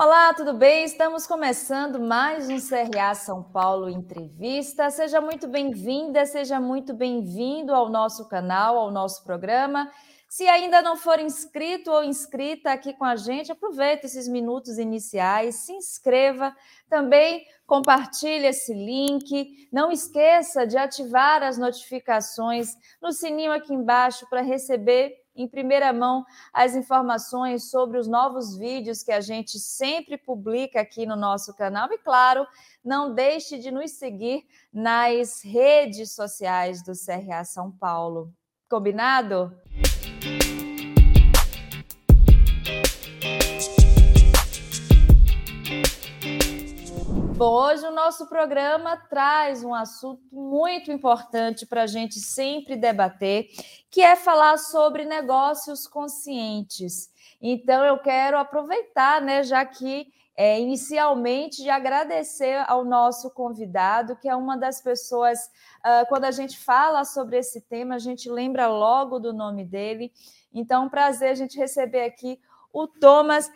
Olá, tudo bem? Estamos começando mais um CRA São Paulo Entrevista. Seja muito bem-vinda, seja muito bem-vindo ao nosso canal, ao nosso programa. Se ainda não for inscrito ou inscrita aqui com a gente, aproveite esses minutos iniciais, se inscreva, também compartilhe esse link. Não esqueça de ativar as notificações no sininho aqui embaixo para receber em primeira mão as informações sobre os novos vídeos que a gente sempre publica aqui no nosso canal. E, claro, não deixe de nos seguir nas redes sociais do CRA São Paulo. Combinado? Hoje o nosso programa traz um assunto muito importante para a gente sempre debater, que é falar sobre negócios conscientes. Então, eu quero aproveitar, né, já que é, inicialmente de agradecer ao nosso convidado, que é uma das pessoas, uh, quando a gente fala sobre esse tema, a gente lembra logo do nome dele. Então, um prazer a gente receber aqui o Thomas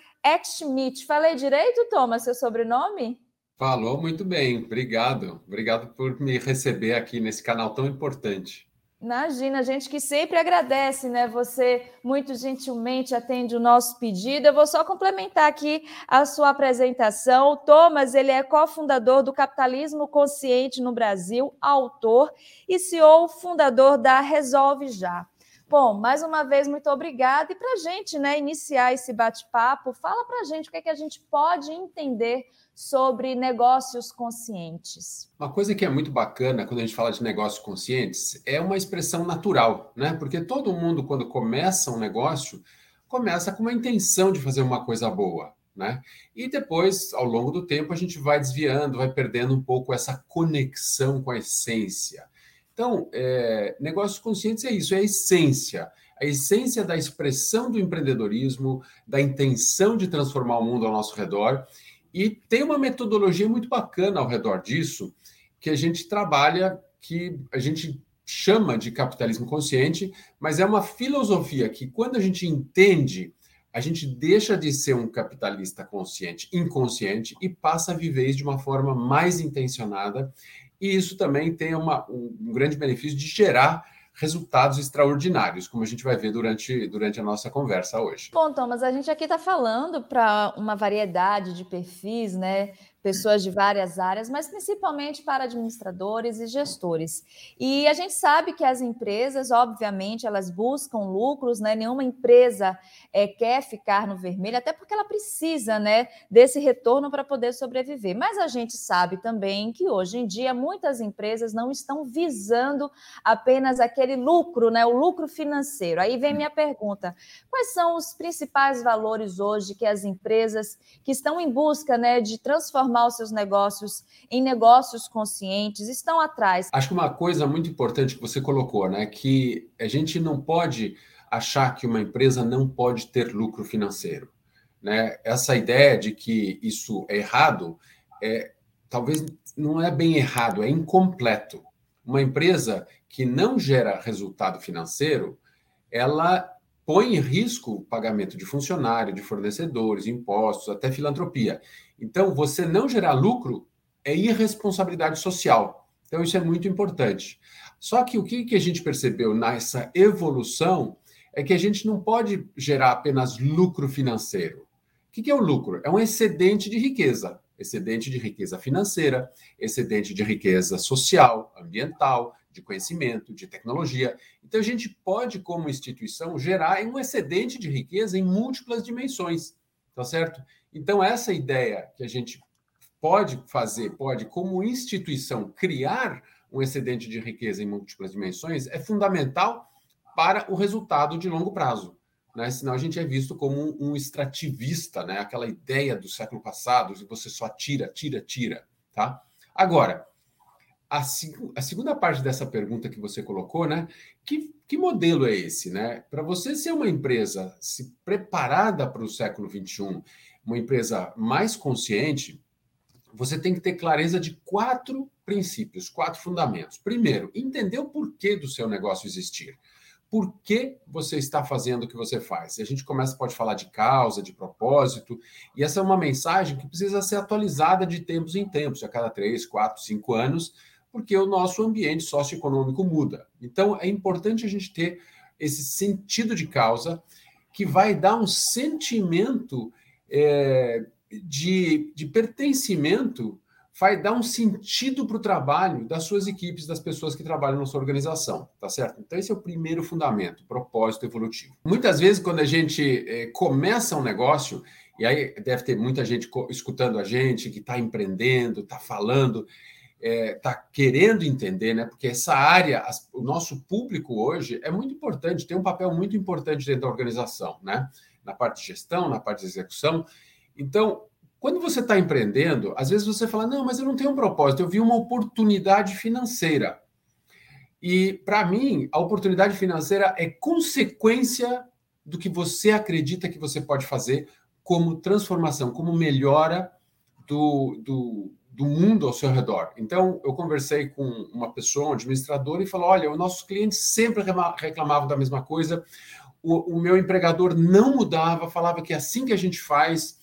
Schmidt. Falei direito, Thomas, seu sobrenome? Falou muito bem, obrigado. Obrigado por me receber aqui nesse canal tão importante. Imagina, a gente que sempre agradece, né? Você muito gentilmente atende o nosso pedido. Eu vou só complementar aqui a sua apresentação. O Thomas, ele é cofundador do Capitalismo Consciente no Brasil, autor e CEO fundador da Resolve Já. Bom, mais uma vez, muito obrigada. E para a gente né, iniciar esse bate-papo, fala para a gente o que, é que a gente pode entender sobre negócios conscientes. Uma coisa que é muito bacana quando a gente fala de negócios conscientes é uma expressão natural, né? Porque todo mundo, quando começa um negócio, começa com uma intenção de fazer uma coisa boa. Né? E depois, ao longo do tempo, a gente vai desviando, vai perdendo um pouco essa conexão com a essência. Então, é, negócios conscientes é isso, é a essência. A essência da expressão do empreendedorismo, da intenção de transformar o mundo ao nosso redor. E tem uma metodologia muito bacana ao redor disso, que a gente trabalha, que a gente chama de capitalismo consciente, mas é uma filosofia que, quando a gente entende, a gente deixa de ser um capitalista consciente, inconsciente, e passa a viver de uma forma mais intencionada e isso também tem uma, um, um grande benefício de gerar resultados extraordinários, como a gente vai ver durante, durante a nossa conversa hoje. Bom, Thomas, a gente aqui está falando para uma variedade de perfis, né? Pessoas de várias áreas, mas principalmente para administradores e gestores. E a gente sabe que as empresas, obviamente, elas buscam lucros, né? Nenhuma empresa é, quer ficar no vermelho, até porque ela precisa, né, desse retorno para poder sobreviver. Mas a gente sabe também que hoje em dia muitas empresas não estão visando apenas aquele lucro, né, o lucro financeiro. Aí vem minha pergunta: quais são os principais valores hoje que as empresas que estão em busca, né, de transformar transformar os seus negócios em negócios conscientes, estão atrás. Acho que uma coisa muito importante que você colocou, né, que a gente não pode achar que uma empresa não pode ter lucro financeiro, né? Essa ideia de que isso é errado é talvez não é bem errado, é incompleto. Uma empresa que não gera resultado financeiro, ela põe em risco o pagamento de funcionário, de fornecedores, impostos, até filantropia. Então, você não gerar lucro é irresponsabilidade social. Então, isso é muito importante. Só que o que a gente percebeu nessa evolução é que a gente não pode gerar apenas lucro financeiro. O que é o lucro? É um excedente de riqueza. Excedente de riqueza financeira, excedente de riqueza social, ambiental, de conhecimento, de tecnologia. Então, a gente pode, como instituição, gerar um excedente de riqueza em múltiplas dimensões, tá certo? Então, essa ideia que a gente pode fazer, pode, como instituição, criar um excedente de riqueza em múltiplas dimensões, é fundamental para o resultado de longo prazo. Né? Senão a gente é visto como um, extrativista, né? aquela ideia do século passado, de você só tira, tira, tira. Tá? Agora, a, a, segunda parte dessa pergunta que você colocou, né? Que, que modelo é esse, né? Para você ser uma empresa se preparada para o século XXI, uma empresa mais consciente, você tem que ter clareza de quatro princípios, quatro fundamentos. Primeiro, entender o porquê do seu negócio existir. por que você está fazendo o que você faz. A gente começa, pode falar de causa, de propósito, e essa é uma mensagem que precisa ser atualizada de tempos em tempos, a cada três, quatro, cinco anos, porque o nosso ambiente socioeconômico muda. Então, é importante a gente ter esse sentido de causa que vai dar um sentimento é, de, de pertencimento vai dar um sentido para o trabalho das suas equipes, das pessoas que trabalham na sua organização, tá certo? Então, esse é o primeiro fundamento, propósito evolutivo. Muitas vezes, quando a gente é, começa um negócio, e aí deve ter muita gente escutando a gente, que está empreendendo, está falando, está é, tá querendo entender, né? Porque essa área, as, o nosso público hoje é muito importante, tem um papel muito importante dentro da organização, né? Na parte de gestão, na parte de execução. Então, quando você está empreendendo, às vezes você fala: não, mas eu não tenho um propósito, eu vi uma oportunidade financeira. E, para mim, a oportunidade financeira é consequência do que você acredita que você pode fazer como transformação, como melhora do, do, do mundo ao seu redor. Então, eu conversei com uma pessoa, um administrador, e falou: olha, os nossos clientes sempre reclamavam da mesma coisa, o, o meu empregador não mudava, falava que é assim que a gente faz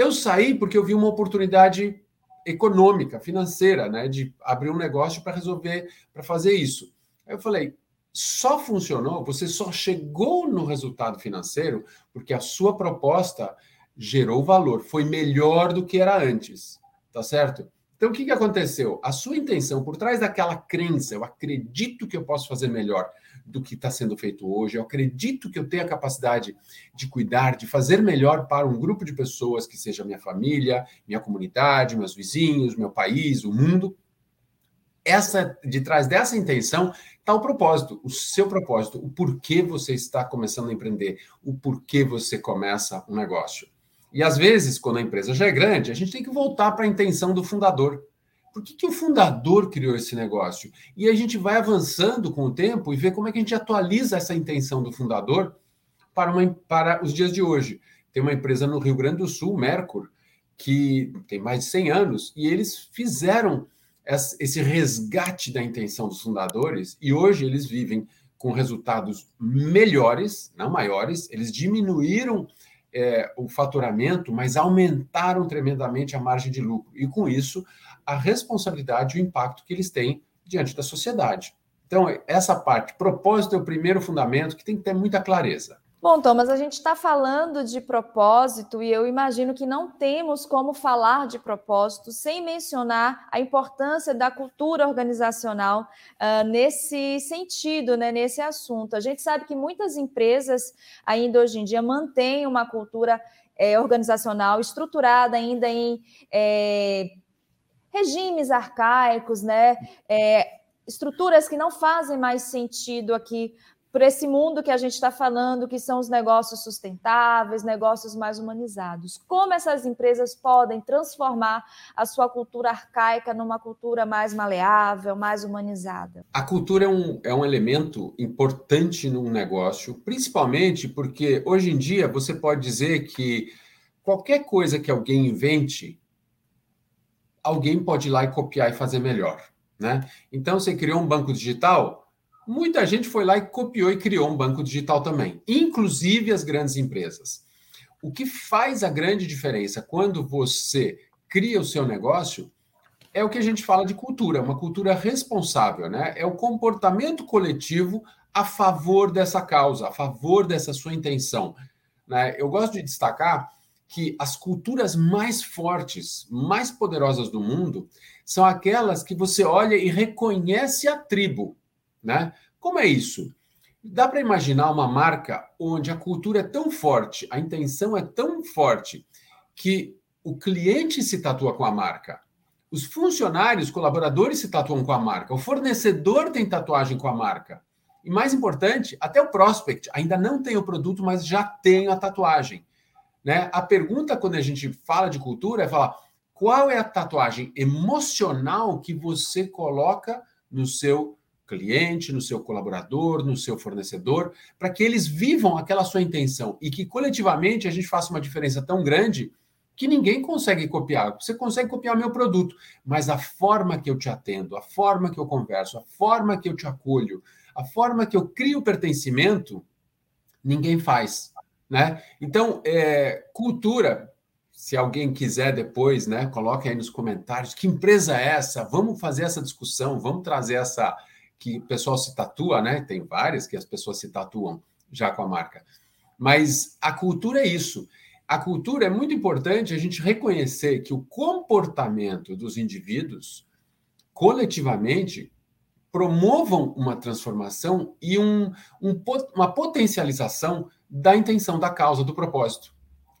eu saí porque eu vi uma oportunidade econômica, financeira, né, de abrir um negócio para resolver, para fazer isso. Aí eu falei, só funcionou, você só chegou no resultado financeiro porque a sua proposta gerou valor, foi melhor do que era antes, tá certo? Então, o que, que aconteceu? A sua intenção, por trás daquela crença, eu acredito que eu posso fazer melhor do que está sendo feito hoje, eu acredito que eu tenho a capacidade de cuidar, de fazer melhor para um grupo de pessoas que seja minha família, minha comunidade, meus vizinhos, meu país, o mundo. Essa, de trás dessa intenção está o propósito, o seu propósito, o porquê você está começando a empreender, o porquê você começa um negócio. E às vezes, quando a empresa já é grande, a gente tem que voltar para a intenção do fundador. Por que, que o fundador criou esse negócio? E a gente vai avançando com o tempo e vê como é que a gente atualiza essa intenção do fundador para, uma, para os dias de hoje. Tem uma empresa no Rio Grande do Sul, Mercur, que tem mais de 100 anos, e eles fizeram esse resgate da intenção dos fundadores, e hoje eles vivem com resultados melhores, não maiores, eles diminuíram é, o faturamento, mas aumentaram tremendamente a margem de lucro. E com isso, a responsabilidade e o impacto que eles têm diante da sociedade. Então, essa parte, propósito é o primeiro fundamento que tem que ter muita clareza. Bom, Thomas, a gente está falando de propósito e eu imagino que não temos como falar de propósito sem mencionar a importância da cultura organizacional uh, nesse sentido, né, nesse assunto. A gente sabe que muitas empresas ainda hoje em dia mantêm uma cultura é, organizacional estruturada ainda em é, regimes arcaicos, né? É, estruturas que não fazem mais sentido aqui por esse mundo que a gente está falando, que são os negócios sustentáveis, negócios mais humanizados. Como essas empresas podem transformar a sua cultura arcaica numa cultura mais maleável, mais humanizada? A cultura é um, é um elemento importante num negócio, principalmente porque hoje em dia você pode dizer que qualquer coisa que alguém invente, alguém pode ir lá e copiar e fazer melhor. Né? Então, você criou um banco digital, muita gente foi lá e copiou e criou um banco digital também, inclusive as grandes empresas. O que faz a grande diferença quando você cria o seu negócio é o que a gente fala de cultura, uma cultura responsável, né? É o comportamento coletivo a favor dessa causa, a favor dessa sua intenção. Né? Eu gosto de destacar que as culturas mais fortes, mais poderosas do mundo, são aquelas que você olha e reconhece a tribo, né? Como é isso? Dá para imaginar uma marca onde a cultura é tão forte, a intenção é tão forte que o cliente se tatua com a marca, os funcionários, colaboradores se tatuam com a marca, o fornecedor tem tatuagem com a marca. E mais importante, até o prospect ainda não tem o produto, mas já tem a tatuagem. Né? A pergunta, quando a gente fala de cultura, é falar qual é a tatuagem emocional que você coloca no seu cliente, no seu colaborador, no seu fornecedor, para que eles vivam aquela sua intenção e que coletivamente a gente faça uma diferença tão grande que ninguém consegue copiar. Você consegue copiar meu produto, mas a forma que eu te atendo, a forma que eu converso, a forma que eu te acolho, a forma que eu crio pertencimento, ninguém faz. Né? Então, é, cultura, se alguém quiser depois, né, coloque aí nos comentários que empresa é essa? Vamos fazer essa discussão, vamos trazer essa que o pessoal se tatua, né? Tem várias que as pessoas se tatuam já com a marca. Mas a cultura é isso. A cultura é muito importante a gente reconhecer que o comportamento dos indivíduos coletivamente promovam uma transformação e um, um, uma potencialização da intenção, da causa, do propósito,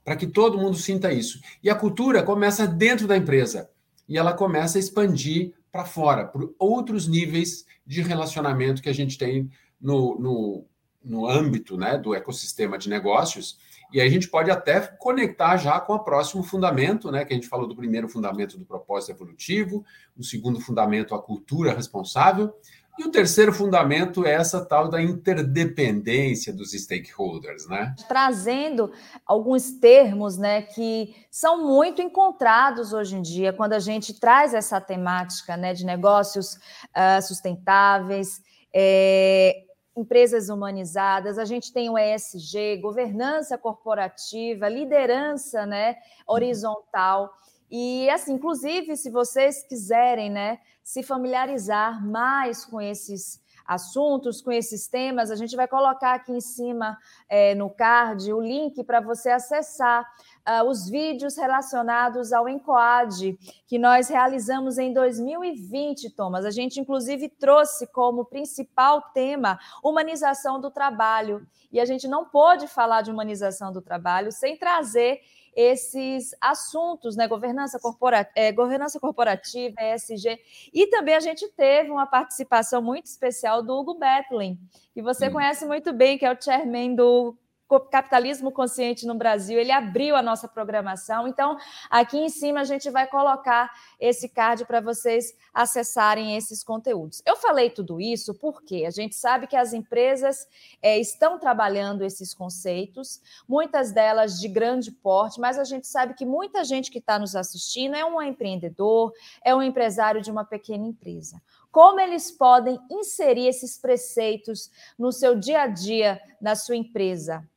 para que todo mundo sinta isso. E a cultura começa dentro da empresa e ela começa a expandir para fora, por outros níveis de relacionamento que a gente tem no, no, no âmbito né, do ecossistema de negócios. E aí a gente pode até conectar já com o próximo fundamento, né? Que a gente falou do primeiro fundamento do propósito evolutivo, o segundo fundamento, a cultura responsável, e o terceiro fundamento é essa tal da interdependência dos stakeholders, né? Trazendo alguns termos, né, que são muito encontrados hoje em dia quando a gente traz essa temática, né, de negócios uh, sustentáveis, é, empresas humanizadas, a gente tem o ESG, governança corporativa, liderança, né, horizontal. E assim, inclusive, se vocês quiserem, né, se familiarizar mais com esses assuntos, com esses temas, a gente vai colocar aqui em cima é, no card o link para você acessar uh, os vídeos relacionados ao Encoad, que nós realizamos em 2020, Thomas. A gente, inclusive, trouxe como principal tema humanização do trabalho. E a gente não pôde falar de humanização do trabalho sem trazer esses assuntos, né? Governança, corpora, é, governança corporativa, ESG. E também a gente teve uma participação muito especial do Hugo Bethlen, que você hum. conhece muito bem, que é o chairman do capitalismo consciente no Brasil, ele abriu a nossa programação. Então, aqui em cima a gente vai colocar esse card para vocês acessarem esses conteúdos. Eu falei tudo isso porque a gente sabe que as empresas é, estão trabalhando esses conceitos, muitas delas de grande porte, mas a gente sabe que muita gente que está nos assistindo é um empreendedor, é um empresário de uma pequena empresa como eles podem inserir esses preceitos no seu dia a dia, na sua empresa?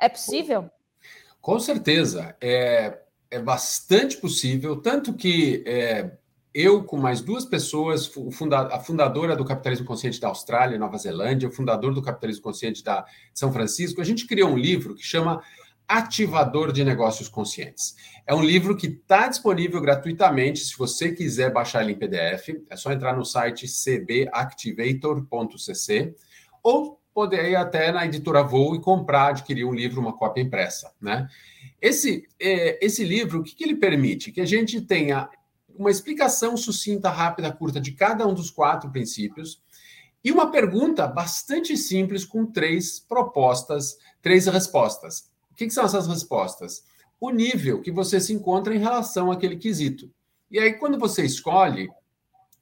É possível? Com certeza. É, é bastante possível, tanto que é, eu, com mais duas pessoas, a fundadora do Capitalismo Consciente da Austrália, Nova Zelândia, o fundador do Capitalismo Consciente da São Francisco, a gente criou um livro que chama Ativador de Negócios Conscientes. É um livro que está disponível gratuitamente. Se você quiser baixar ele em PDF, é só entrar no site cbactivator.cc ou poder ir até na editora Voo e comprar, adquirir um livro, uma cópia impressa, né? Esse, é, esse livro, o que, que ele permite? Que a gente tenha uma explicação sucinta, rápida, curta de cada um dos quatro princípios e uma pergunta bastante simples com três propostas, três respostas. O que, que são essas respostas? O nível que você se encontra em relação àquele quesito. E aí, quando você escolhe,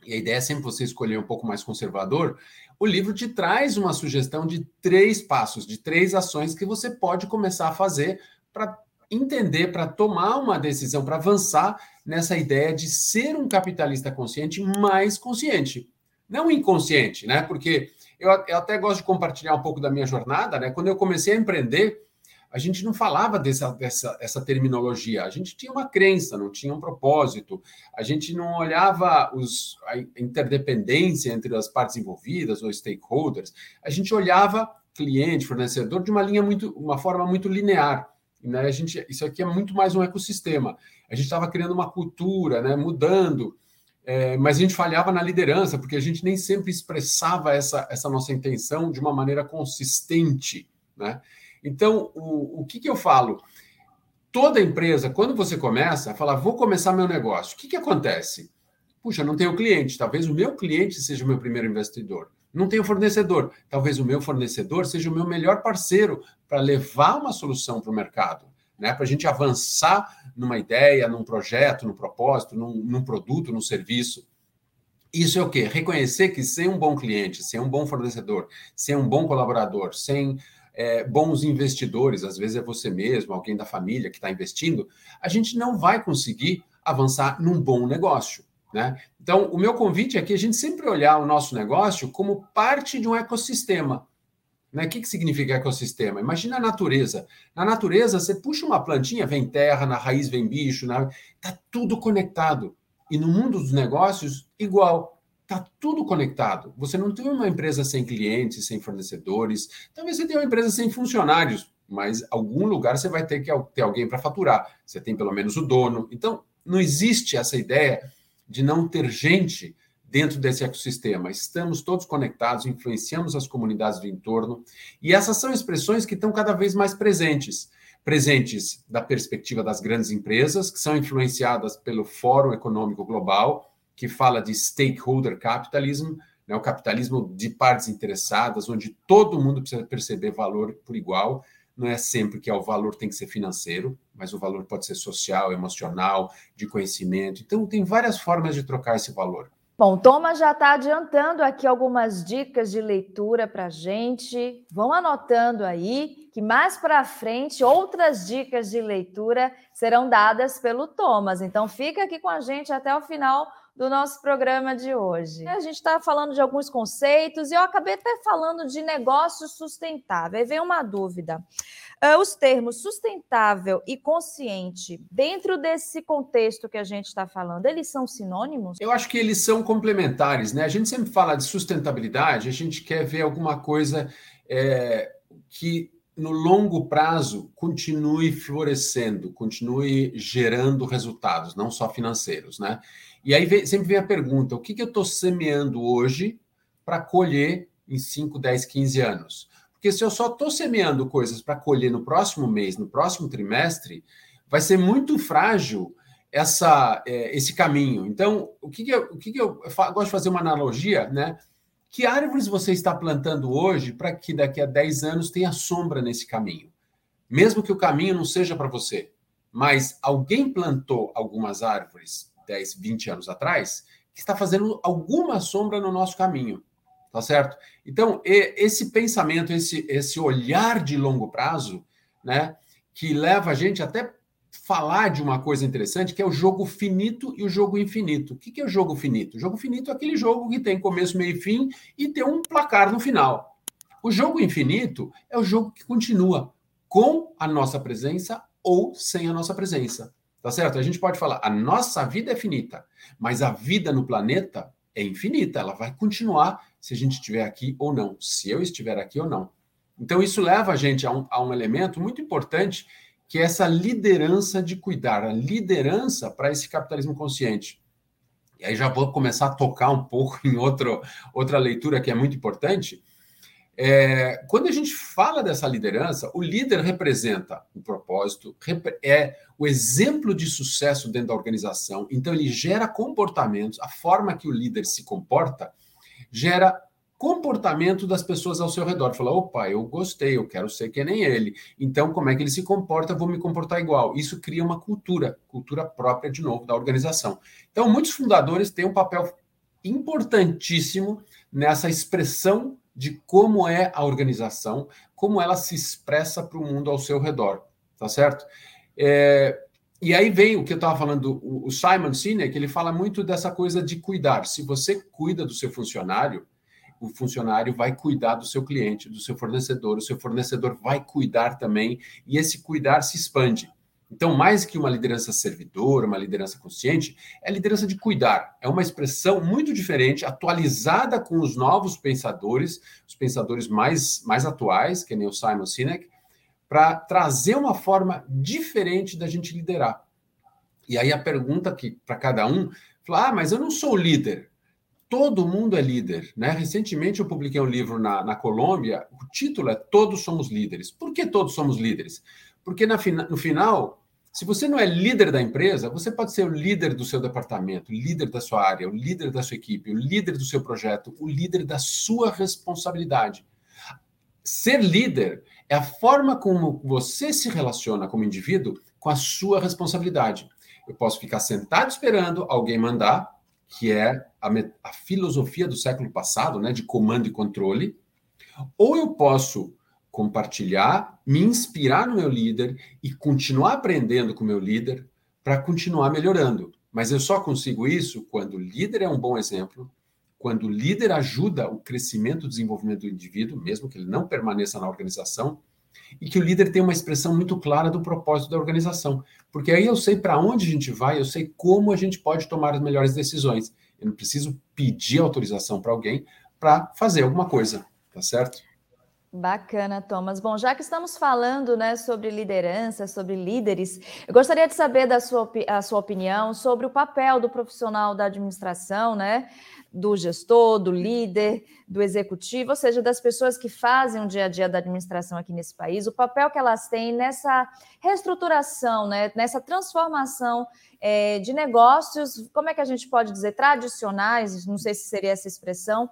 e a ideia é sempre você escolher um pouco mais conservador, o livro te traz uma sugestão de três passos, de três ações que você pode começar a fazer para entender, para tomar uma decisão, para avançar nessa ideia de ser um capitalista consciente mais consciente. Não inconsciente, né? Porque eu, eu até gosto de compartilhar um pouco da minha jornada, né? Quando eu comecei a empreender, a gente não falava dessa, dessa essa terminologia, a gente tinha uma crença, não tinha um propósito, a gente não olhava os, a interdependência entre as partes envolvidas ou stakeholders, a gente olhava cliente, fornecedor de uma linha muito, uma forma muito linear. Né? A gente, isso aqui é muito mais um ecossistema. A gente estava criando uma cultura, né? mudando, é, mas a gente falhava na liderança, porque a gente nem sempre expressava essa, essa nossa intenção de uma maneira consistente. Né? Então, o, o que, que eu falo? Toda empresa, quando você começa a falar, vou começar meu negócio, o que, que acontece? Puxa, não tenho cliente, talvez o meu cliente seja o meu primeiro investidor. Não tenho fornecedor, talvez o meu fornecedor seja o meu melhor parceiro para levar uma solução para o mercado, né? para a gente avançar numa ideia, num projeto, num propósito, num, num produto, num serviço. Isso é o quê? Reconhecer que sem um bom cliente, sem um bom fornecedor, sem um bom colaborador, sem é, bons investidores, às vezes é você mesmo, alguém da família que está investindo, a gente não vai conseguir avançar num bom negócio. Né? Então, o meu convite é que a gente sempre olhar o nosso negócio como parte de um ecossistema. Né? O que, que significa ecossistema? Imagina a natureza. Na natureza, você puxa uma plantinha, vem terra, na raiz vem bicho, está na... tudo conectado. E no mundo dos negócios, igual. Está tudo conectado. Você não tem uma empresa sem clientes, sem fornecedores. Talvez você tenha uma empresa sem funcionários, mas algum lugar você vai ter que ter alguém para faturar. Você tem pelo menos o dono. Então, não existe essa ideia de não ter gente dentro desse ecossistema. Estamos todos conectados, influenciamos as comunidades do entorno, e essas são expressões que estão cada vez mais presentes. Presentes da perspectiva das grandes empresas, que são influenciadas pelo Fórum Econômico Global, que fala de stakeholder capitalism, né, o capitalismo de partes interessadas, onde todo mundo precisa perceber valor por igual. Não é sempre que é o valor tem que ser financeiro, mas o valor pode ser social, emocional, de conhecimento. Então, tem várias formas de trocar esse valor. Bom, Thomas já está adiantando aqui algumas dicas de leitura para gente. Vão anotando aí que mais para frente outras dicas de leitura serão dadas pelo Thomas. Então fica aqui com a gente até o final do nosso programa de hoje. A gente está falando de alguns conceitos e eu acabei até falando de negócio sustentável. Aí vem uma dúvida. Uh, os termos sustentável e consciente, dentro desse contexto que a gente está falando, eles são sinônimos? Eu acho que eles são complementares, né? A gente sempre fala de sustentabilidade, a gente quer ver alguma coisa é, que no longo prazo continue florescendo, continue gerando resultados, não só financeiros, né? E aí vem, sempre vem a pergunta: o que, que eu estou semeando hoje para colher em 5, 10, 15 anos? Porque se eu só estou semeando coisas para colher no próximo mês, no próximo trimestre, vai ser muito frágil essa, é, esse caminho. Então, o que, que eu, o que, que eu, eu gosto de fazer uma analogia, né? Que árvores você está plantando hoje para que daqui a 10 anos tenha sombra nesse caminho? Mesmo que o caminho não seja para você, mas alguém plantou algumas árvores 10, 20 anos atrás que está fazendo alguma sombra no nosso caminho tá certo? Então, esse pensamento, esse, esse olhar de longo prazo, né, que leva a gente até falar de uma coisa interessante, que é o jogo finito e o jogo infinito. O que é o jogo finito? O jogo finito é aquele jogo que tem começo, meio e fim e tem um placar no final. O jogo infinito é o jogo que continua com a nossa presença ou sem a nossa presença. Tá certo? A gente pode falar, a nossa vida é finita, mas a vida no planeta é infinita, ela vai continuar se a gente estiver aqui ou não, se eu estiver aqui ou não. Então, isso leva a gente a um, a um elemento muito importante, que é essa liderança de cuidar, a liderança para esse capitalismo consciente. E aí já vou começar a tocar um pouco em outro, outra leitura que é muito importante, é, quando a gente fala dessa liderança, o líder representa o propósito, é o exemplo de sucesso dentro da organização, então ele gera comportamentos, a forma que o líder se comporta gera comportamento das pessoas ao seu redor. Fala, opa, eu gostei, eu quero ser que nem ele. Então, como é que ele se comporta? Vou me comportar igual. Isso cria uma cultura, cultura própria, de novo, da organização. Então, muitos fundadores têm um papel importantíssimo nessa expressão de como é a organização, como ela se expressa para o mundo ao seu redor, tá certo? É, e aí vem o que eu estava falando, o, Simon Sinek, ele fala muito dessa coisa de cuidar. Se você cuida do seu funcionário, o funcionário vai cuidar do seu cliente, do seu fornecedor, o seu fornecedor vai cuidar também, e esse cuidar se expande. Então, mais que uma liderança servidora, uma liderança consciente, é liderança de cuidar. É uma expressão muito diferente, atualizada com os novos pensadores, os pensadores mais, mais atuais, que nem o Simon Sinek, para trazer uma forma diferente da gente liderar. E aí a pergunta que para cada um, falar, ah, mas eu não sou líder. Todo mundo é líder, né? Recentemente eu publiquei um livro na, na Colômbia, o título é Todos Somos Líderes. Por que todos somos líderes? Porque na, no final, se você não é líder da empresa, você pode ser o líder do seu departamento, líder da sua área, o líder da sua equipe, o líder do seu projeto, o líder da sua responsabilidade. Ser líder é a forma como você se relaciona como indivíduo com a sua responsabilidade. Eu posso ficar sentado esperando alguém mandar, que é a, a filosofia do século passado, né, de comando e controle, ou eu posso compartilhar, me inspirar no meu líder e continuar aprendendo com o meu líder para continuar melhorando. Mas eu só consigo isso quando o líder é um bom exemplo, quando o líder ajuda o crescimento e desenvolvimento do indivíduo, mesmo que ele não permaneça na organização, e que o líder tem uma expressão muito clara do propósito da organização. Porque aí eu sei para onde a gente vai, eu sei como a gente pode tomar as melhores decisões. Eu não preciso pedir autorização para alguém para fazer alguma coisa, tá certo? Bacana, Thomas. Bom, já que estamos falando né, sobre liderança, sobre líderes, eu gostaria de saber da sua, a sua opinião sobre o papel do profissional da administração, né, do gestor, do líder, do executivo, ou seja, das pessoas que fazem o dia a dia da administração aqui nesse país, o papel que elas têm nessa reestruturação, né, nessa transformação é, de negócios, como é que a gente pode dizer, tradicionais, não sei se seria essa expressão,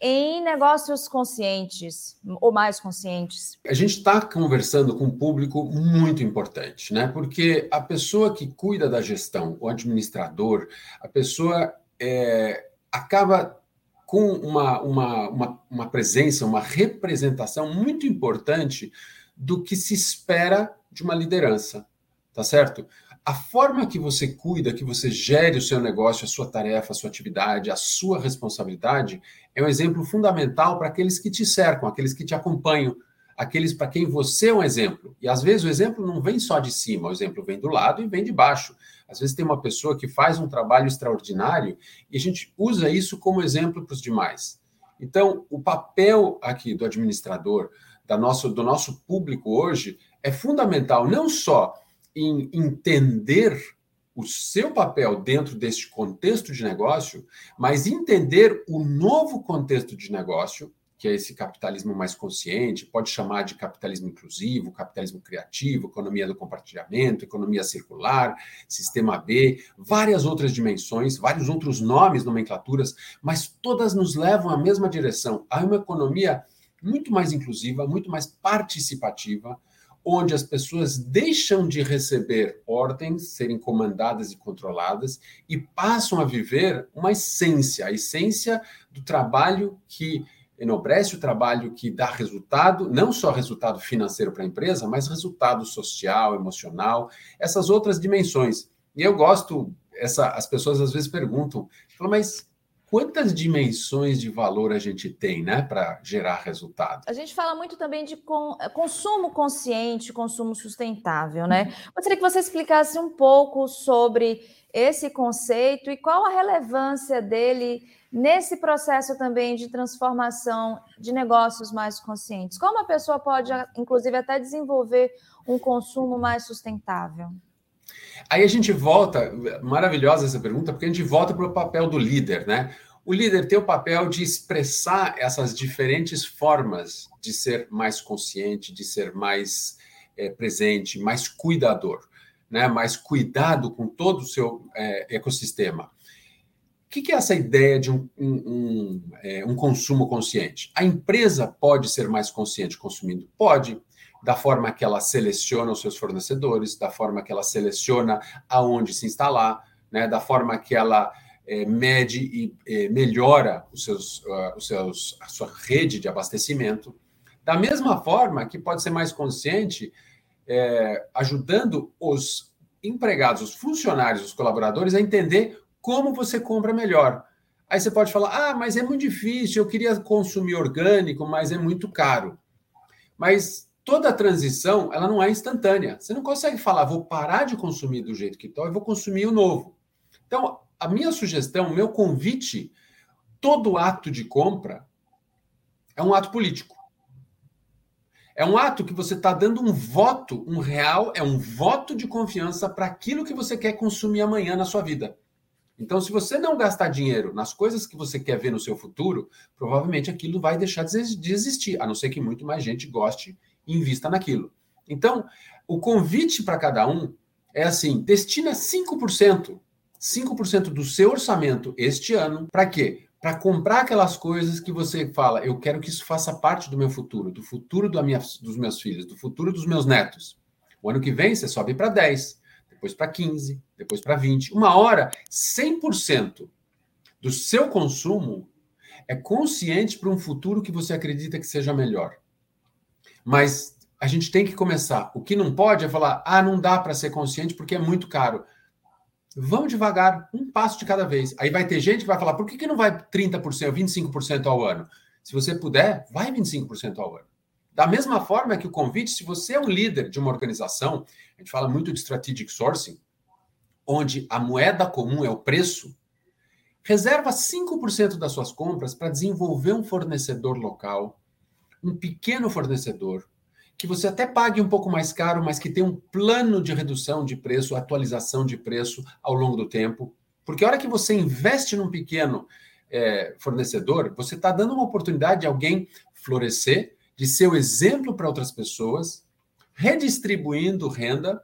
em negócios conscientes ou mais conscientes? A gente está conversando com um público muito importante, né? Porque a pessoa que cuida da gestão, o administrador, a pessoa é, acaba com uma, uma, uma, uma presença, uma representação muito importante do que se espera de uma liderança, tá certo? A forma que você cuida, que você gere o seu negócio, a sua tarefa, a sua atividade, a sua responsabilidade, é um exemplo fundamental para aqueles que te cercam, aqueles que te acompanham, aqueles para quem você é um exemplo. E às vezes o exemplo não vem só de cima, o exemplo vem do lado e vem de baixo. Às vezes tem uma pessoa que faz um trabalho extraordinário e a gente usa isso como exemplo para os demais. Então, o papel aqui do administrador, da nosso, do nosso público hoje, é fundamental não só em entender o seu papel dentro deste contexto de negócio, mas entender o novo contexto de negócio, que é esse capitalismo mais consciente, pode chamar de capitalismo inclusivo, capitalismo criativo, economia do compartilhamento, economia circular, sistema B, várias outras dimensões, vários outros nomes, nomenclaturas, mas todas nos levam à mesma direção, a uma economia muito mais inclusiva, muito mais participativa, onde as pessoas deixam de receber ordens, serem comandadas e controladas, e passam a viver uma essência, a essência do trabalho que enobrece o trabalho que dá resultado, não só resultado financeiro para a empresa, mas resultado social, emocional, essas outras dimensões. E eu gosto, essa, as pessoas às vezes perguntam, mas quantas dimensões de valor a gente tem, né, para gerar resultado? A gente fala muito também de consumo consciente, consumo sustentável, né? Uhum. Gostaria que você explicasse um pouco sobre esse conceito e qual a relevância dele nesse processo também de transformação de negócios mais conscientes. Como a pessoa pode, inclusive, até desenvolver um consumo mais sustentável? Aí a gente volta, maravilhosa essa pergunta, porque a gente volta para o papel do líder, né? O líder tem o papel de expressar essas diferentes formas de ser mais consciente, de ser mais é, presente, mais cuidador, né? mais cuidado com todo o seu é, ecossistema. O que, que, é essa ideia de um, um, um, é, um consumo consciente? A empresa pode ser mais consciente consumindo? Pode da forma que ela seleciona os seus fornecedores, da forma que ela seleciona aonde se instalar, né, da forma que ela é, mede e é, melhora os seus, uh, os seus, a sua rede de abastecimento. Da mesma forma que pode ser mais consciente, é, ajudando os empregados, os funcionários, os colaboradores a entender como você compra melhor. Aí você pode falar: ah, mas é muito difícil, eu queria consumir orgânico, mas é muito caro. Mas toda a transição ela não é instantânea. Você não consegue falar, vou parar de consumir do jeito que estou e vou consumir o novo. Então, a minha sugestão, o meu convite, todo ato de compra é um ato político. É um ato que você está dando um voto, um real, é um voto de confiança para aquilo que você quer consumir amanhã na sua vida. Então, se você não gastar dinheiro nas coisas que você quer ver no seu futuro, provavelmente aquilo vai deixar de existir, a não ser que muito mais gente goste invista naquilo. Então, o convite para cada um é assim: destina 5%, 5% do seu orçamento este ano para quê? Para comprar aquelas coisas que você fala, eu quero que isso faça parte do meu futuro, do futuro do minha, dos meus filhos, do futuro dos meus netos. O ano que vem você sobe para 10, depois para 15, depois para 20. Uma hora, 100% do seu consumo é consciente para um futuro que você acredita que seja melhor. Mas a gente tem que começar. O que não pode é falar, ah, não dá para ser consciente porque é muito caro. Vamos devagar, um passo de cada vez. Aí vai ter gente que vai falar: por que, que não vai 30%, 25% ao ano? Se você puder, vai 25% ao ano. Da mesma forma que o convite, se você é um líder de uma organização, a gente fala muito de strategic sourcing, onde a moeda comum é o preço, reserva 5% das suas compras para desenvolver um fornecedor local, um pequeno fornecedor, que você até pague um pouco mais caro, mas que tem um plano de redução de preço, atualização de preço ao longo do tempo. Porque a hora que você investe num pequeno é, fornecedor, você está dando uma oportunidade de alguém florescer, de ser o exemplo para outras pessoas, redistribuindo renda,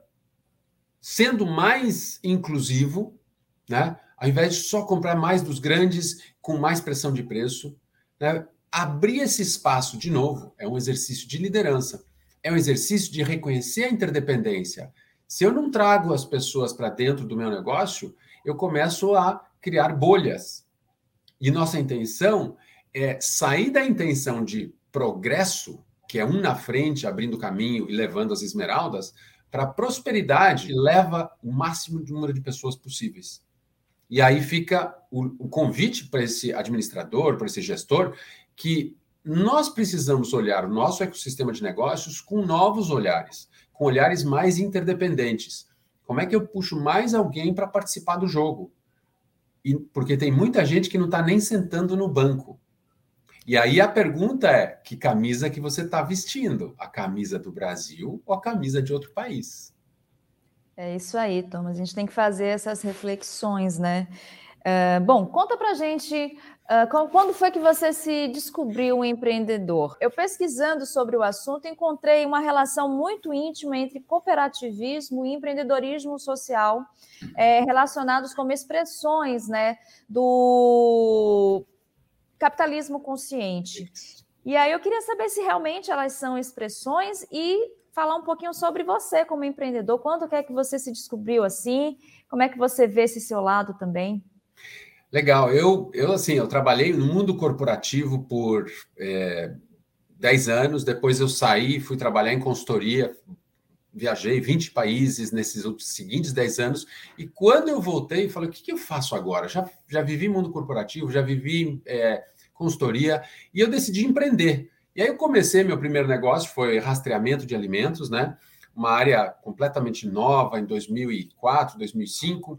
sendo mais inclusivo, né? ao invés de só comprar mais dos grandes com mais pressão de preço. Né? Abrir esse espaço de novo é um exercício de liderança é um exercício de reconhecer a interdependência. Se eu não trago as pessoas para dentro do meu negócio, eu começo a criar bolhas. E nossa intenção é sair da intenção de progresso, que é um na frente, abrindo caminho e levando as esmeraldas, para prosperidade, que leva o máximo número de pessoas possíveis. E aí fica o, o convite para esse administrador, para esse gestor, que nós precisamos olhar o nosso ecossistema de negócios com novos olhares, com olhares mais interdependentes. Como é que eu puxo mais alguém para participar do jogo? E, porque tem muita gente que não está nem sentando no banco. E aí a pergunta é: que camisa que você está vestindo? A camisa do Brasil ou a camisa de outro país? É isso aí, Thomas. A gente tem que fazer essas reflexões, né? Uh, bom, conta pra gente Uh, quando foi que você se descobriu um empreendedor? Eu pesquisando sobre o assunto encontrei uma relação muito íntima entre cooperativismo e empreendedorismo social, é, relacionados como expressões né, do capitalismo consciente. E aí eu queria saber se realmente elas são expressões e falar um pouquinho sobre você como empreendedor. Quando é que você se descobriu assim? Como é que você vê esse seu lado também? Legal. Eu, eu assim, eu trabalhei no mundo corporativo por é, 10 anos, depois eu saí, fui trabalhar em consultoria, viajei 20 países nesses seguintes 10 anos, e quando eu voltei, falei, o que, que eu faço agora? Já, já vivi mundo corporativo, já vivi é, consultoria, e eu decidi empreender. E aí eu comecei, meu primeiro negócio foi rastreamento de alimentos, né? Uma área completamente nova em 2004, 2005,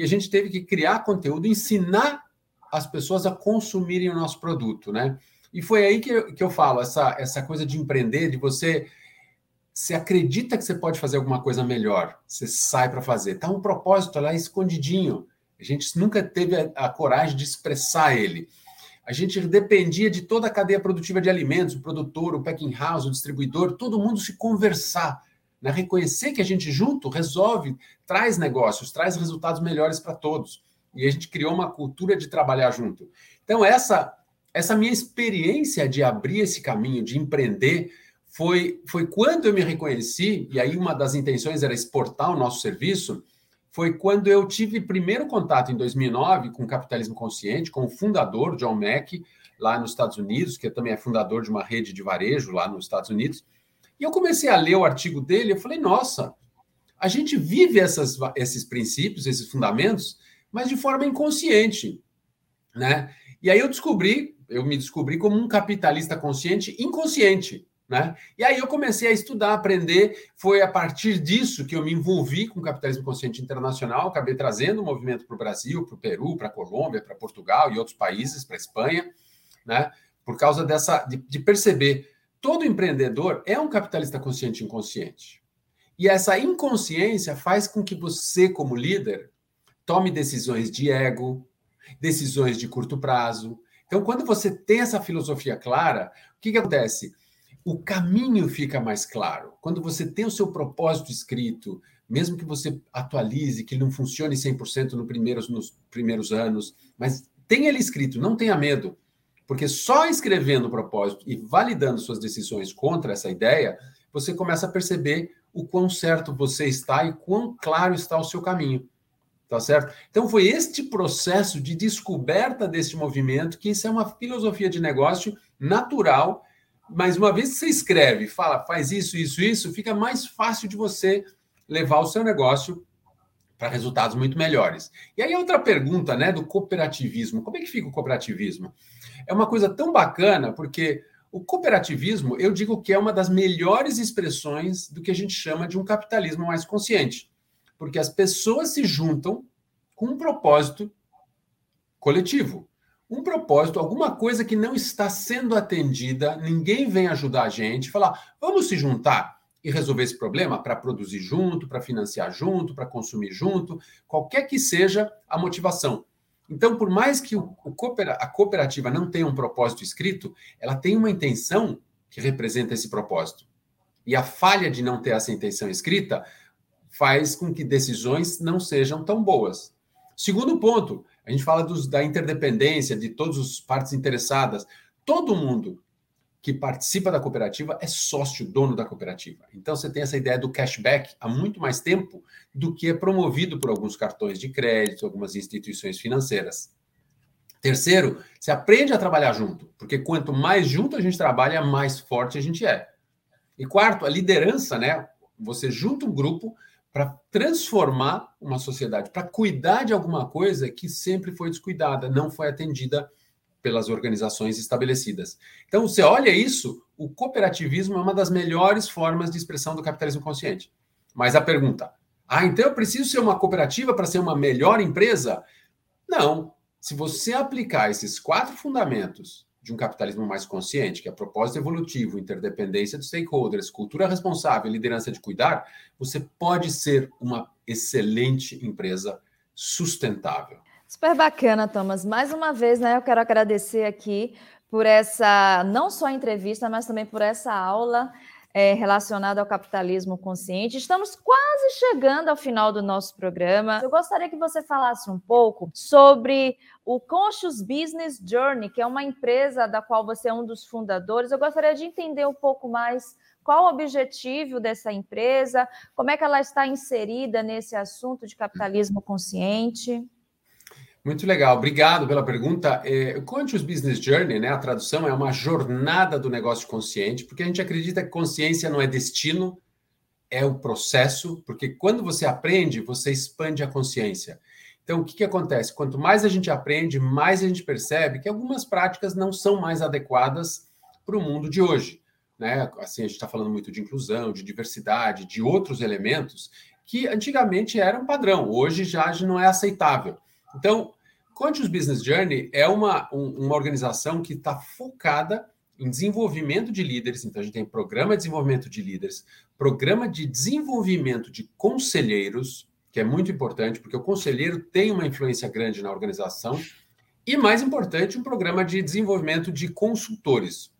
e a gente teve que criar conteúdo, ensinar as pessoas a consumirem o nosso produto, né? E foi aí que eu, que eu falo, essa, essa coisa de empreender, de você você acredita que você pode fazer alguma coisa melhor, você sai para fazer. Tá um propósito lá escondidinho. A gente nunca teve a, a, coragem de expressar ele. A gente dependia de toda a cadeia produtiva de alimentos, o produtor, o packing house, o distribuidor, todo mundo se conversar né? Reconhecer que a gente junto resolve, traz negócios, traz resultados melhores para todos. E a gente criou uma cultura de trabalhar junto. Então, essa, essa minha experiência de abrir esse caminho, de empreender, foi, foi quando eu me reconheci, e aí uma das intenções era exportar o nosso serviço, foi quando eu tive primeiro contato em 2009 com o capitalismo consciente, com o fundador John Mack, lá nos Estados Unidos, que também é fundador de uma rede de varejo lá nos Estados Unidos. E eu comecei a ler o artigo dele, eu falei, nossa, a gente vive essas, esses princípios, esses fundamentos, mas de forma inconsciente, né? E aí eu descobri, eu me descobri como um capitalista consciente inconsciente, né? E aí eu comecei a estudar, aprender, foi a partir disso que eu me envolvi com o capitalismo consciente internacional, acabei trazendo o movimento para o Brasil, para o Peru, para a Colômbia, para Portugal e outros países, para a Espanha, né? Por causa dessa, de, de perceber Todo empreendedor é um capitalista consciente e inconsciente. E essa inconsciência faz com que você, como líder, tome decisões de ego, decisões de curto prazo. Então, quando você tem essa filosofia clara, o que, que acontece? O caminho fica mais claro. Quando você tem o seu propósito escrito, mesmo que você atualize, que ele não funcione 100% no primeiros, nos primeiros anos, mas tenha ele escrito, não tenha medo. Porque só escrevendo o propósito e validando suas decisões contra essa ideia, você começa a perceber o quão certo você está e quão claro está o seu caminho. Tá certo? Então foi este processo de descoberta deste movimento que isso é uma filosofia de negócio natural, mas uma vez que você escreve, fala, faz isso, isso, isso, fica mais fácil de você levar o seu negócio para resultados muito melhores. E aí outra pergunta, né, do cooperativismo. Como é que fica o cooperativismo? É uma coisa tão bacana porque o cooperativismo, eu digo que é uma das melhores expressões do que a gente chama de um capitalismo mais consciente. Porque as pessoas se juntam com um propósito coletivo. Um propósito, alguma coisa que não está sendo atendida, ninguém vem ajudar a gente, falar, vamos se juntar e resolver esse problema para produzir junto, para financiar junto, para consumir junto, qualquer que seja a motivação. Então, por mais que o, o a cooperativa não tenha um propósito escrito, ela tem uma intenção que representa esse propósito. E a falha de não ter essa intenção escrita faz com que decisões não sejam tão boas. Segundo ponto, a gente fala dos, da interdependência de todas as partes interessadas. Todo mundo que participa da cooperativa é sócio, dono da cooperativa. Então você tem essa ideia do cashback há muito mais tempo do que é promovido por alguns cartões de crédito, algumas instituições financeiras. Terceiro, você aprende a trabalhar junto, porque quanto mais junto a gente trabalha, mais forte a gente é. E quarto, a liderança, né? Você junta um grupo para transformar uma sociedade, para cuidar de alguma coisa que sempre foi descuidada, não foi atendida pelas organizações estabelecidas. Então, você olha isso, o cooperativismo é uma das melhores formas de expressão do capitalismo consciente. Mas a pergunta: ah, então eu preciso ser uma cooperativa para ser uma melhor empresa? Não. Se você aplicar esses quatro fundamentos de um capitalismo mais consciente, que é propósito evolutivo, interdependência de stakeholders, cultura responsável, liderança de cuidar, você pode ser uma excelente empresa sustentável. Super bacana, Thomas. Mais uma vez, né, eu quero agradecer aqui por essa, não só entrevista, mas também por essa aula é, relacionada ao capitalismo consciente. Estamos quase chegando ao final do nosso programa. Eu gostaria que você falasse um pouco sobre o Conscious Business Journey, que é uma empresa da qual você é um dos fundadores. Eu gostaria de entender um pouco mais qual o objetivo dessa empresa, como é que ela está inserida nesse assunto de capitalismo consciente. Muito legal, obrigado pela pergunta. É, Conscious Business Journey, né, a tradução é uma jornada do negócio consciente, porque a gente acredita que consciência não é destino, é o processo, porque quando você aprende, você expande a consciência. Então, o que, que acontece? Quanto mais a gente aprende, mais a gente percebe que algumas práticas não são mais adequadas para o mundo de hoje. Né? Assim, a gente está falando muito de inclusão, de diversidade, de outros elementos que antigamente eram padrão, hoje já não é aceitável. Então, Conscious Business Journey é uma, um, uma organização que está focada em desenvolvimento de líderes. Então, a gente tem programa de desenvolvimento de líderes, programa de desenvolvimento de conselheiros, que é muito importante, porque o conselheiro tem uma influência grande na organização, e mais importante, um programa de desenvolvimento de consultores.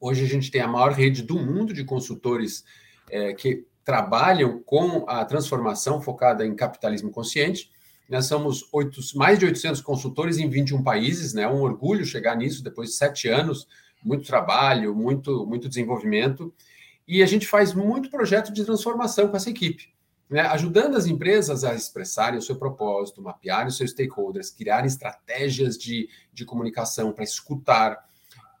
Hoje a gente tem a maior rede do mundo de consultores é, que trabalham com a transformação focada em capitalismo consciente. Nós somos oito, mais de 800 consultores em 21 países, né? É um orgulho chegar nisso depois de sete anos, muito trabalho, muito, muito desenvolvimento. E a gente faz muito projeto de transformação com essa equipe, né? ajudando as empresas a expressarem o seu propósito, mapearem os seus stakeholders, criarem estratégias de, de comunicação para escutar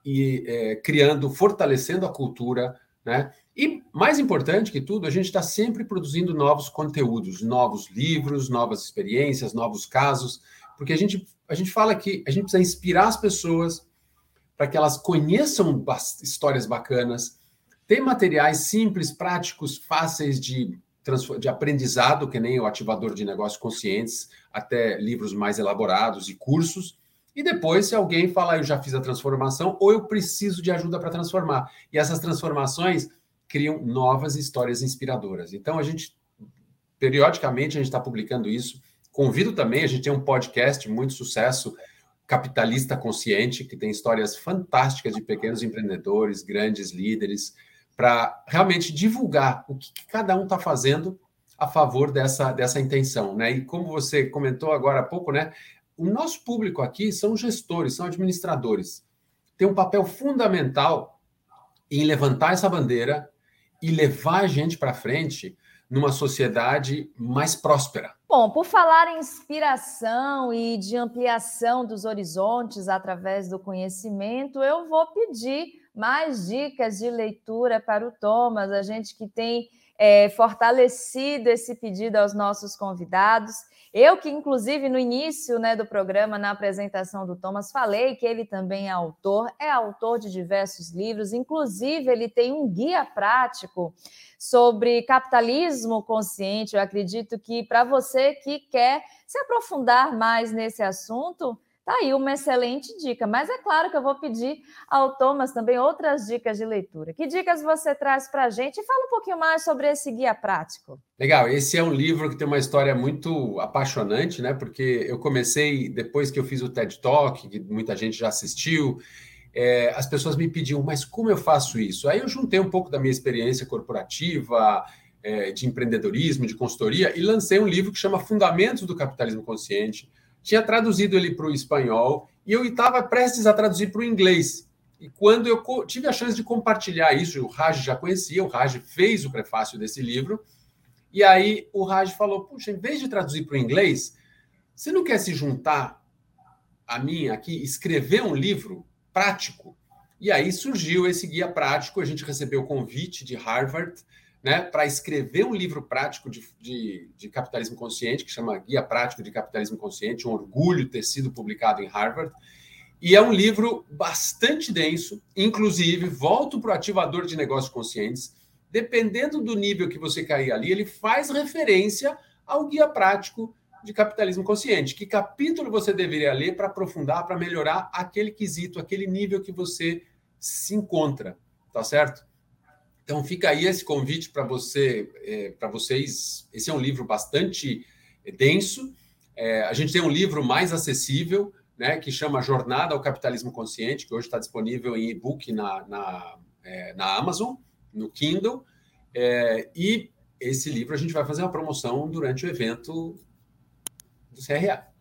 e é, criando, fortalecendo a cultura, né? E mais importante que tudo, a gente está sempre produzindo novos conteúdos, novos livros, novas experiências, novos casos, porque a gente, a gente fala que a gente precisa inspirar as pessoas para que elas conheçam histórias bacanas, tem materiais simples, práticos, fáceis de, de aprendizado, que nem o ativador de negócios conscientes, até livros mais elaborados e cursos. E depois, se alguém falar, eu já fiz a transformação, ou eu preciso de ajuda para transformar. E essas transformações criam novas histórias inspiradoras. Então, a gente, periodicamente, a gente está publicando isso. Convido também, a gente tem um podcast, muito sucesso, Capitalista Consciente, que tem histórias fantásticas de pequenos empreendedores, grandes líderes, para realmente divulgar o que, que cada um está fazendo a favor dessa, dessa intenção. Né? E como você comentou agora há pouco, né? o nosso público aqui são gestores, são administradores. Tem um papel fundamental em levantar essa bandeira e levar a gente para frente numa sociedade mais próspera. Bom, por falar em inspiração e de ampliação dos horizontes através do conhecimento, eu vou pedir mais dicas de leitura para o Thomas, a gente que tem é, fortalecido esse pedido aos nossos convidados. Eu que, inclusive, no início né, do programa, na apresentação do Thomas, falei que ele também é autor, é autor de diversos livros, inclusive ele tem um guia prático sobre capitalismo consciente. Eu acredito que para você que quer se aprofundar mais nesse assunto, Tá aí uma excelente dica, mas é claro que eu vou pedir ao Thomas também outras dicas de leitura. Que dicas você traz para a gente? E fala um pouquinho mais sobre esse guia prático. Legal, esse é um livro que tem uma história muito apaixonante, né? Porque eu comecei, depois que eu fiz o TED Talk, que muita gente já assistiu, é, as pessoas me pediam, mas como eu faço isso? Aí eu juntei um pouco da minha experiência corporativa, é, de empreendedorismo, de consultoria, e lancei um livro que chama Fundamentos do Capitalismo Consciente tinha traduzido ele para o espanhol e eu estava prestes a traduzir para o inglês. E quando eu tive a chance de compartilhar isso, o Raj já conhecia, o Raj fez o prefácio desse livro, e aí o Raj falou: Puxa, em vez de traduzir para o inglês, você não quer se juntar a mim aqui, escrever um livro prático? E aí surgiu esse guia prático, a gente recebeu o convite de Harvard né, para escrever um livro prático de, de, de, capitalismo consciente, que chama Guia Prático de Capitalismo Consciente, um orgulho ter sido publicado em Harvard. E é um livro bastante denso, inclusive, volto para o ativador de negócios conscientes. Dependendo do nível que você cair ali, ele faz referência ao guia prático de capitalismo consciente. Que capítulo você deveria ler para aprofundar, para melhorar aquele quesito, aquele nível que você se encontra, tá certo? Então fica aí esse convite para você, é, para vocês. Esse é um livro bastante denso. É, a gente tem um livro mais acessível, né, que chama Jornada ao Capitalismo Consciente, que hoje está disponível em e-book na, na, é, na, Amazon, no Kindle. É, e esse livro a gente vai fazer uma promoção durante o evento do CRA.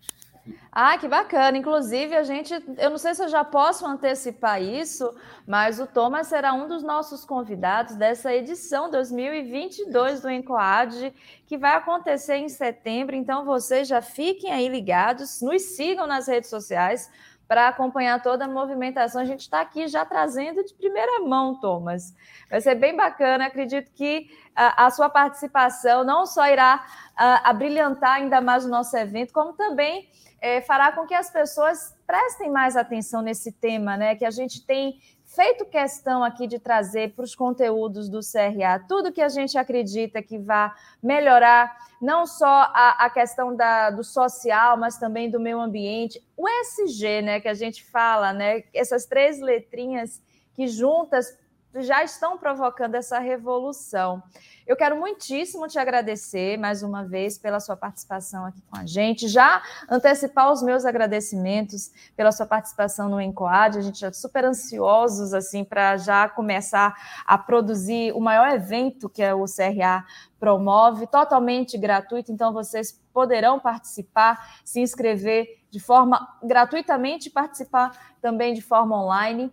Ah, que bacana. Inclusive, a gente, eu não sei se eu já posso antecipar isso, mas o Thomas será um dos nossos convidados dessa edição 2022 do Encoad, que vai acontecer em setembro. Então, vocês já fiquem aí ligados, nos sigam nas redes sociais para acompanhar toda a movimentação. A gente está aqui já trazendo de primeira mão, Thomas. Vai ser bem bacana. Acredito que a, a sua participação não só irá a, abrilhantar ainda mais o nosso evento, como também é, fará com que as pessoas prestem mais atenção nesse tema, né? Que a gente tem feito questão aqui de trazer para os conteúdos do CRA tudo que a gente acredita que vai melhorar não só a, a questão da, do social, mas também do meio ambiente. O SG, né, que a gente fala, né, essas três letrinhas que juntas já estão provocando essa revolução. Eu quero muitíssimo te agradecer mais uma vez pela sua participação aqui com a gente, já antecipar os meus agradecimentos pela sua participação no Encoad. A gente é super ansiosos assim para já começar a produzir o maior evento que o CRA promove, totalmente gratuito, então vocês poderão participar, se inscrever de forma gratuitamente, participar também de forma online.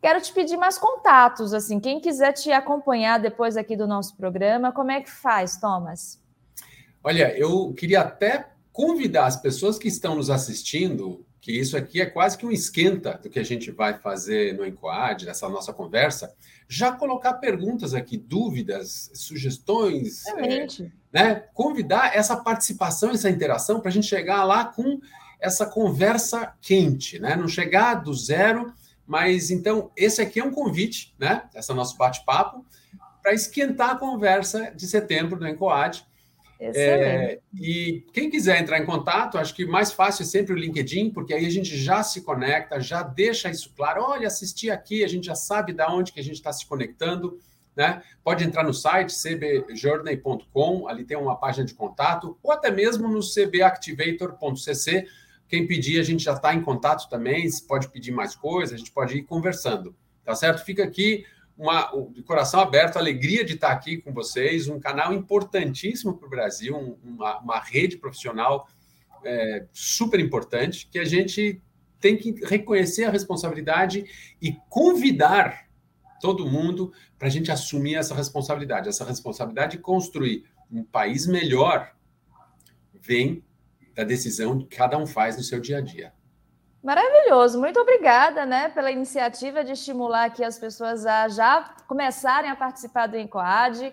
Quero te pedir mais contatos, assim, quem quiser te acompanhar depois aqui do nosso programa, como é que faz, Thomas? Olha, eu queria até convidar as pessoas que estão nos assistindo, que isso aqui é quase que um esquenta do que a gente vai fazer no Encoad, nessa nossa conversa, já colocar perguntas aqui, dúvidas, sugestões, é, né? Convidar essa participação, essa interação para a gente chegar lá com essa conversa quente, né? Não chegar do zero mas então, esse aqui é um convite, né? Esse é o nosso bate-papo, para esquentar a conversa de setembro do Encoad. É, e quem quiser entrar em contato, acho que mais fácil é sempre o LinkedIn, porque aí a gente já se conecta, já deixa isso claro. Olha, assisti aqui, a gente já sabe da onde que a gente está se conectando. Né? Pode entrar no site cbjourney.com, ali tem uma página de contato, ou até mesmo no cbactivator.cc, quem pedir, a gente já está em contato também. Se pode pedir mais coisas, a gente pode ir conversando. Tá certo? Fica aqui uma, de coração aberto, alegria de estar aqui com vocês. Um canal importantíssimo para o Brasil, um, uma, uma, rede profissional é, super importante, que a gente tem que reconhecer a responsabilidade e convidar todo mundo para a gente assumir essa responsabilidade. Essa responsabilidade de construir um país melhor vem da decisão que cada um faz no seu dia a dia. Maravilhoso, muito obrigada, né, pela iniciativa de estimular aqui as pessoas a já começarem a participar do Encoad.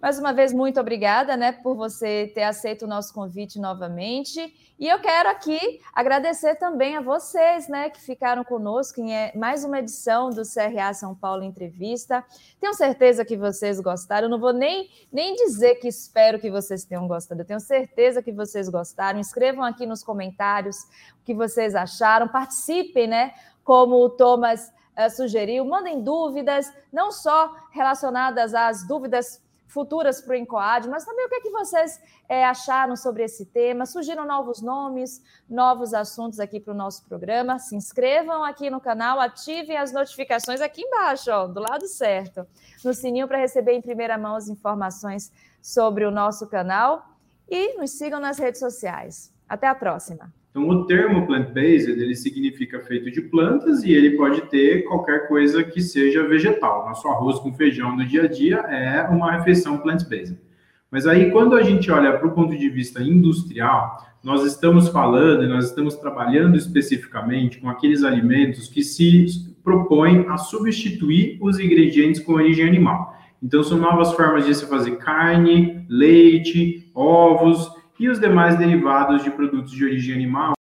Mais uma vez, muito obrigada né, por você ter aceito o nosso convite novamente. E eu quero aqui agradecer também a vocês né, que ficaram conosco em é, mais uma edição do CRA São Paulo Entrevista. Tenho certeza que vocês gostaram. Eu não vou nem, nem dizer que espero que vocês tenham gostado. Eu tenho certeza que vocês gostaram. Escrevam aqui nos comentários o que vocês acharam. Participem, né? Como o Thomas uh, sugeriu. Mandem dúvidas, não só relacionadas às dúvidas futuras para o Encoad, mas também o que, é que vocês é, acharam sobre esse tema. Surgiram novos nomes, novos assuntos aqui para o nosso programa. Se inscrevam aqui no canal, ativem as notificações aqui embaixo, ó, do lado certo, no sininho para receber em primeira mão as informações sobre o nosso canal e nos sigam nas redes sociais. Até a próxima! Então, o termo plant-based, ele significa feito de plantas e ele pode ter qualquer coisa que seja vegetal. Nosso arroz com feijão no dia a dia é uma refeição plant-based. Mas aí, quando a gente olha para o ponto de vista industrial, nós estamos falando e nós estamos trabalhando especificamente com aqueles alimentos que se propõem a substituir os ingredientes com origem animal. Então, são novas formas de se fazer carne, leite, ovos, e os demais derivados de produtos de origem animal